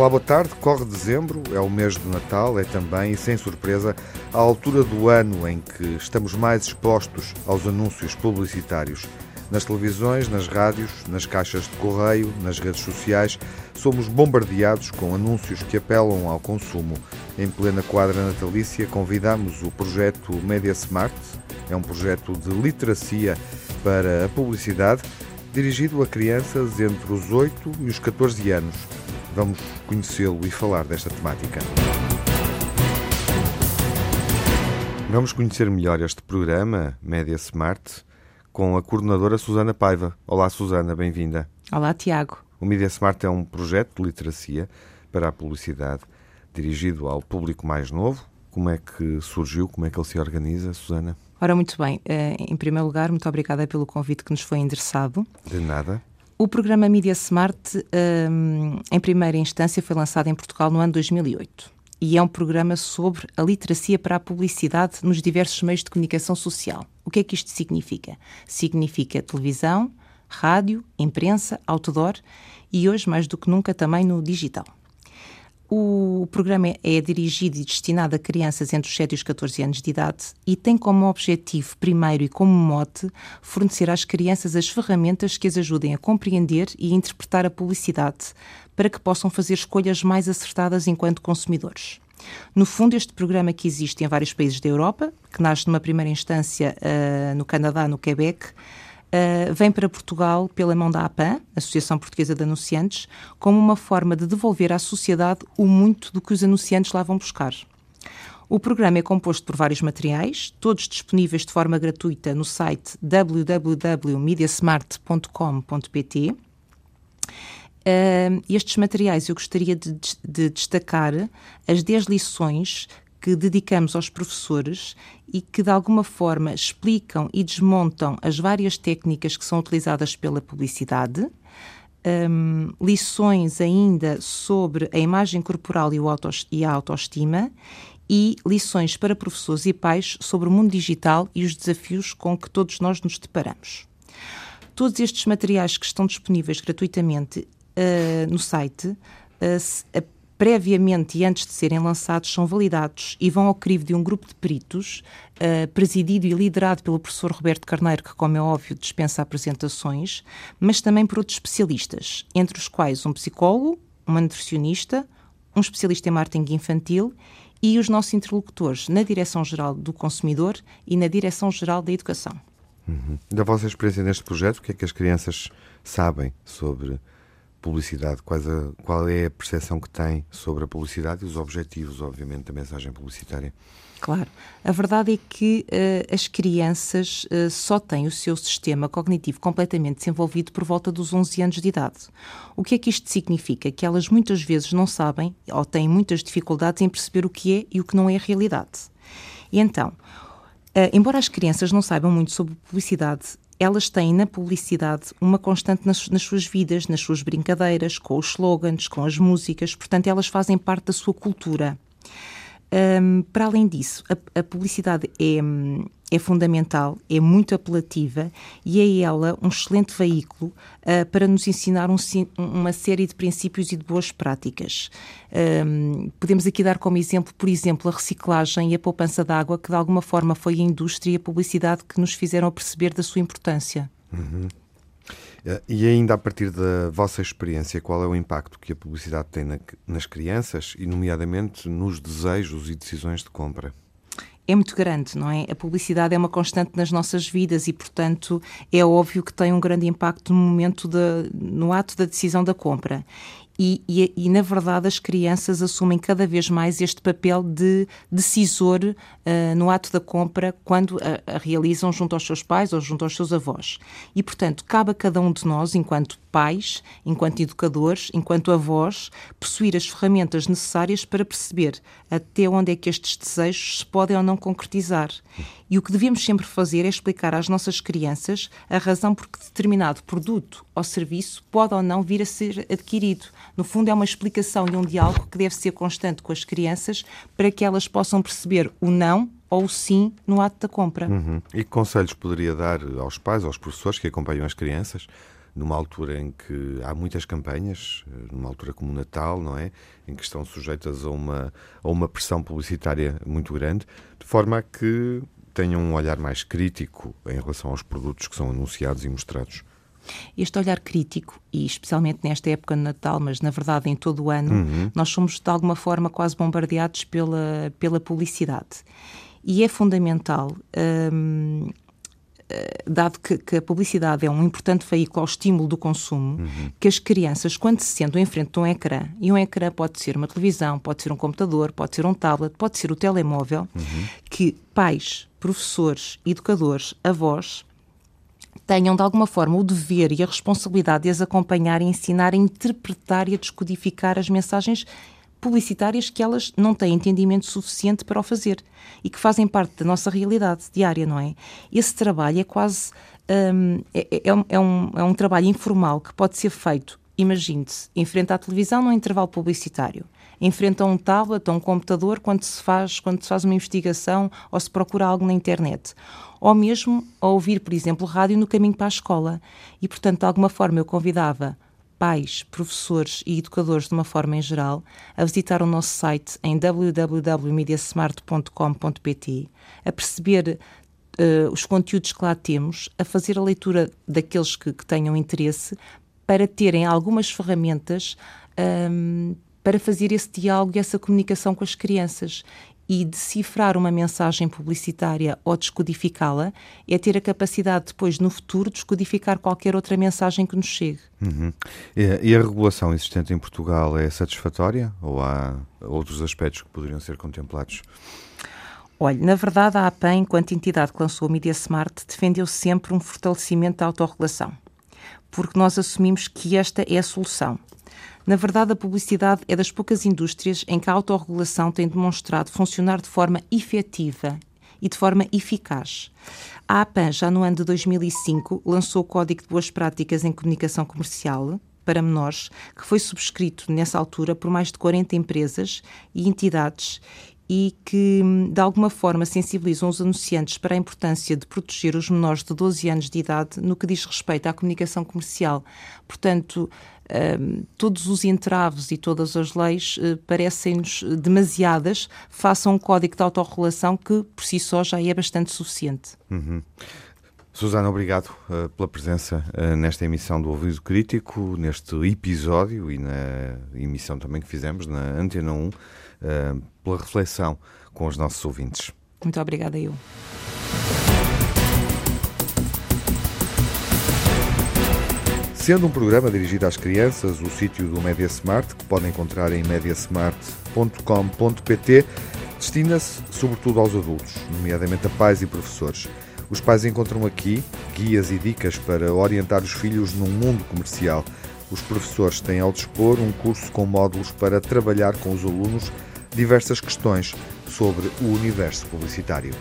Olá, boa tarde. Corre dezembro, é o mês do Natal, é também, e sem surpresa, a altura do ano em que estamos mais expostos aos anúncios publicitários. Nas televisões, nas rádios, nas caixas de correio, nas redes sociais, somos bombardeados com anúncios que apelam ao consumo. Em plena quadra natalícia, convidamos o projeto Media Smart, é um projeto de literacia para a publicidade, dirigido a crianças entre os 8 e os 14 anos. Vamos conhecê-lo e falar desta temática. Vamos conhecer melhor este programa, Média Smart, com a coordenadora Susana Paiva. Olá, Susana, bem-vinda. Olá, Tiago. O Media Smart é um projeto de literacia para a publicidade dirigido ao público mais novo. Como é que surgiu? Como é que ele se organiza, Susana? Ora, muito bem. Eh, em primeiro lugar, muito obrigada pelo convite que nos foi endereçado. De nada. O programa Media Smart, um, em primeira instância, foi lançado em Portugal no ano 2008 e é um programa sobre a literacia para a publicidade nos diversos meios de comunicação social. O que é que isto significa? Significa televisão, rádio, imprensa, outdoor e hoje, mais do que nunca, também no digital. O programa é dirigido e destinado a crianças entre os 7 e os 14 anos de idade e tem como objetivo, primeiro e como mote, fornecer às crianças as ferramentas que as ajudem a compreender e interpretar a publicidade para que possam fazer escolhas mais acertadas enquanto consumidores. No fundo, este programa que existe em vários países da Europa, que nasce numa primeira instância uh, no Canadá, no Quebec, uh, vem para Portugal pela mão da APAN, Associação Portuguesa de Anunciantes, como uma forma de devolver à sociedade o muito do que os anunciantes lá vão buscar. O programa é composto por vários materiais, todos disponíveis de forma gratuita no site www.mediasmart.com.pt. Uh, estes materiais eu gostaria de, de, destacar as 10 lições que dedicamos aos professores e que de alguma forma explicam e desmontam as várias técnicas que são utilizadas pela publicidade. Um, lições ainda sobre a imagem corporal e a autoestima e lições para professores e pais sobre o mundo digital e os desafios com que todos nós nos deparamos. Todos estes materiais que estão disponíveis gratuitamente uh, no site uh, previamente e antes de serem lançados, são validados e vão ao crivo de um grupo de peritos, uh, presidido e liderado pelo professor Roberto Carneiro, que, como é óbvio, dispensa apresentações, mas também por outros especialistas, entre os quais um psicólogo, uma nutricionista, um especialista em marketing infantil e os nossos interlocutores na Direção-Geral do Consumidor e na Direção-Geral da Educação. Uhum. Da vossa experiência neste projeto, o que é que as crianças sabem sobre publicidade, a, qual é a percepção que tem sobre a publicidade e os objetivos, obviamente, da mensagem publicitária? Claro. A verdade é que uh, as crianças uh, só têm o seu sistema cognitivo completamente desenvolvido por volta dos 11 anos de idade. O que é que isto significa? Que elas muitas vezes não sabem ou têm muitas dificuldades em perceber o que é e o que não é realidade. E então, uh, embora as crianças não saibam muito sobre publicidade, elas têm na publicidade uma constante nas, nas, suas vidas, nas suas brincadeiras, com os slogans, com as músicas, portanto, elas fazem parte da sua cultura. Um, para além disso, a, a publicidade é, é, fundamental, é muito apelativa e é ela um excelente veículo uh, para nos ensinar um, uma série de princípios e de boas práticas. Um, podemos aqui dar como exemplo, por exemplo, a reciclagem e a poupança de água, que de alguma forma foi a indústria e a publicidade que nos fizeram perceber da sua importância. Uhum. Eh, e ainda a partir da vossa experiência, qual é o impacto que a publicidade tem na, nas crianças e, nomeadamente, nos desejos e decisões de compra? é muito grande, não é? A publicidade é uma constante nas nossas vidas e, portanto, é óbvio que tem um grande impacto no momento de, no ato da decisão da compra. E, e, e, na verdade as crianças assumem cada vez mais este papel de decisor uh, no ato da compra quando a, a, realizam junto aos seus pais ou junto aos seus avós. E, portanto, cabe a cada um de nós, enquanto pais, enquanto educadores, enquanto avós, possuir as ferramentas necessárias para perceber até onde é que estes desejos se podem ou não concretizar. E o que devemos sempre fazer é explicar às nossas crianças a razão por que determinado produto ou serviço pode ou não vir a ser adquirido. No fundo, é uma explicação e um diálogo que deve ser constante com as crianças para que elas possam perceber o não ou sim no ato da compra. Uhum. E que conselhos poderia dar aos pais, aos professores que acompanham as crianças numa altura em que há muitas campanhas, numa altura como o Natal, não é? Em que estão sujeitas a uma, a uma pressão publicitária muito grande, de forma a que tenham um olhar mais crítico em relação aos produtos que são anunciados e mostrados. Este olhar crítico, e especialmente nesta época de Natal, mas na verdade em todo o ano, uhum. nós somos de alguma forma quase bombardeados pela, pela publicidade. E é fundamental hum, dado que, que, a publicidade é um importante veículo ao estímulo do consumo, uhum. que as crianças, quando se sentam em frente a um ecrã, e um ecrã pode ser uma televisão, pode ser um computador, pode ser um tablet, pode ser o telemóvel, uhum. que pais, professores, educadores, avós, tenham de alguma forma o dever e a responsabilidade de as acompanhar e ensinar a interpretar e a descodificar as mensagens publicitárias que elas não têm entendimento suficiente para o fazer e que fazem parte da nossa realidade diária, não é? Esse trabalho é quase. Um, é, é, é, um, é, um, é um trabalho informal que pode ser feito, imagine-se, em frente à televisão num intervalo publicitário, em frente a um tablet, a um computador, quando se faz, quando se faz uma investigação ou se procura algo na internet. Ou mesmo a ouvir, por exemplo, rádio no caminho para a escola. E, portanto, de alguma forma eu convidava pais, professores e educadores de uma forma em geral a visitar o nosso site em www.mediasmart.com.pt, a perceber uh, os conteúdos que lá temos, a fazer a leitura daqueles que, que tenham interesse, para terem algumas ferramentas um, ehm, para fazer esse diálogo e essa comunicação com as crianças e decifrar uma mensagem publicitária ou descodificá-la é ter a capacidade depois, no futuro, de descodificar qualquer outra mensagem que nos chegue. Uhum. E, a regulação existente em Portugal é satisfatória ou há outros aspectos que poderiam ser contemplados? Olha, na verdade, a APAN, enquanto entidade que lançou o Media Smart, defendeu sempre um fortalecimento da autorregulação, porque nós assumimos que esta é a solução. Na verdade, a publicidade é das poucas indústrias em que a autorregulação tem demonstrado funcionar de forma efetiva e de forma eficaz. A APAN, já no ano de 2005, lançou o Código de Boas Práticas em Comunicação Comercial para menores, que foi subscrito nessa altura por mais de 40 empresas e entidades e que, de alguma forma, sensibilizam os anunciantes para a importância de proteger os menores de 12 anos de idade no que diz respeito à comunicação comercial. Portanto, todos os entraves e todas as leis uh, parecem-nos demasiadas, façam um código de autorregulação que, por si só, já é bastante suficiente. Uhum. Susana, obrigado uh, pela presença uh, nesta emissão do Ouvido Crítico, neste episódio e na emissão também que fizemos na Antena 1, pela reflexão com os nossos ouvintes. Muito obrigada, eu. Sendo um programa dirigido às crianças, o sítio do Media Smart, que podem encontrar em mediasmart.com.pt, destina-se sobretudo aos adultos, nomeadamente a pais e professores. Os pais encontram aqui guias e dicas para orientar os filhos num mundo comercial. Os professores têm ao dispor um curso com módulos para trabalhar com os alunos diversas questões sobre o universo publicitário.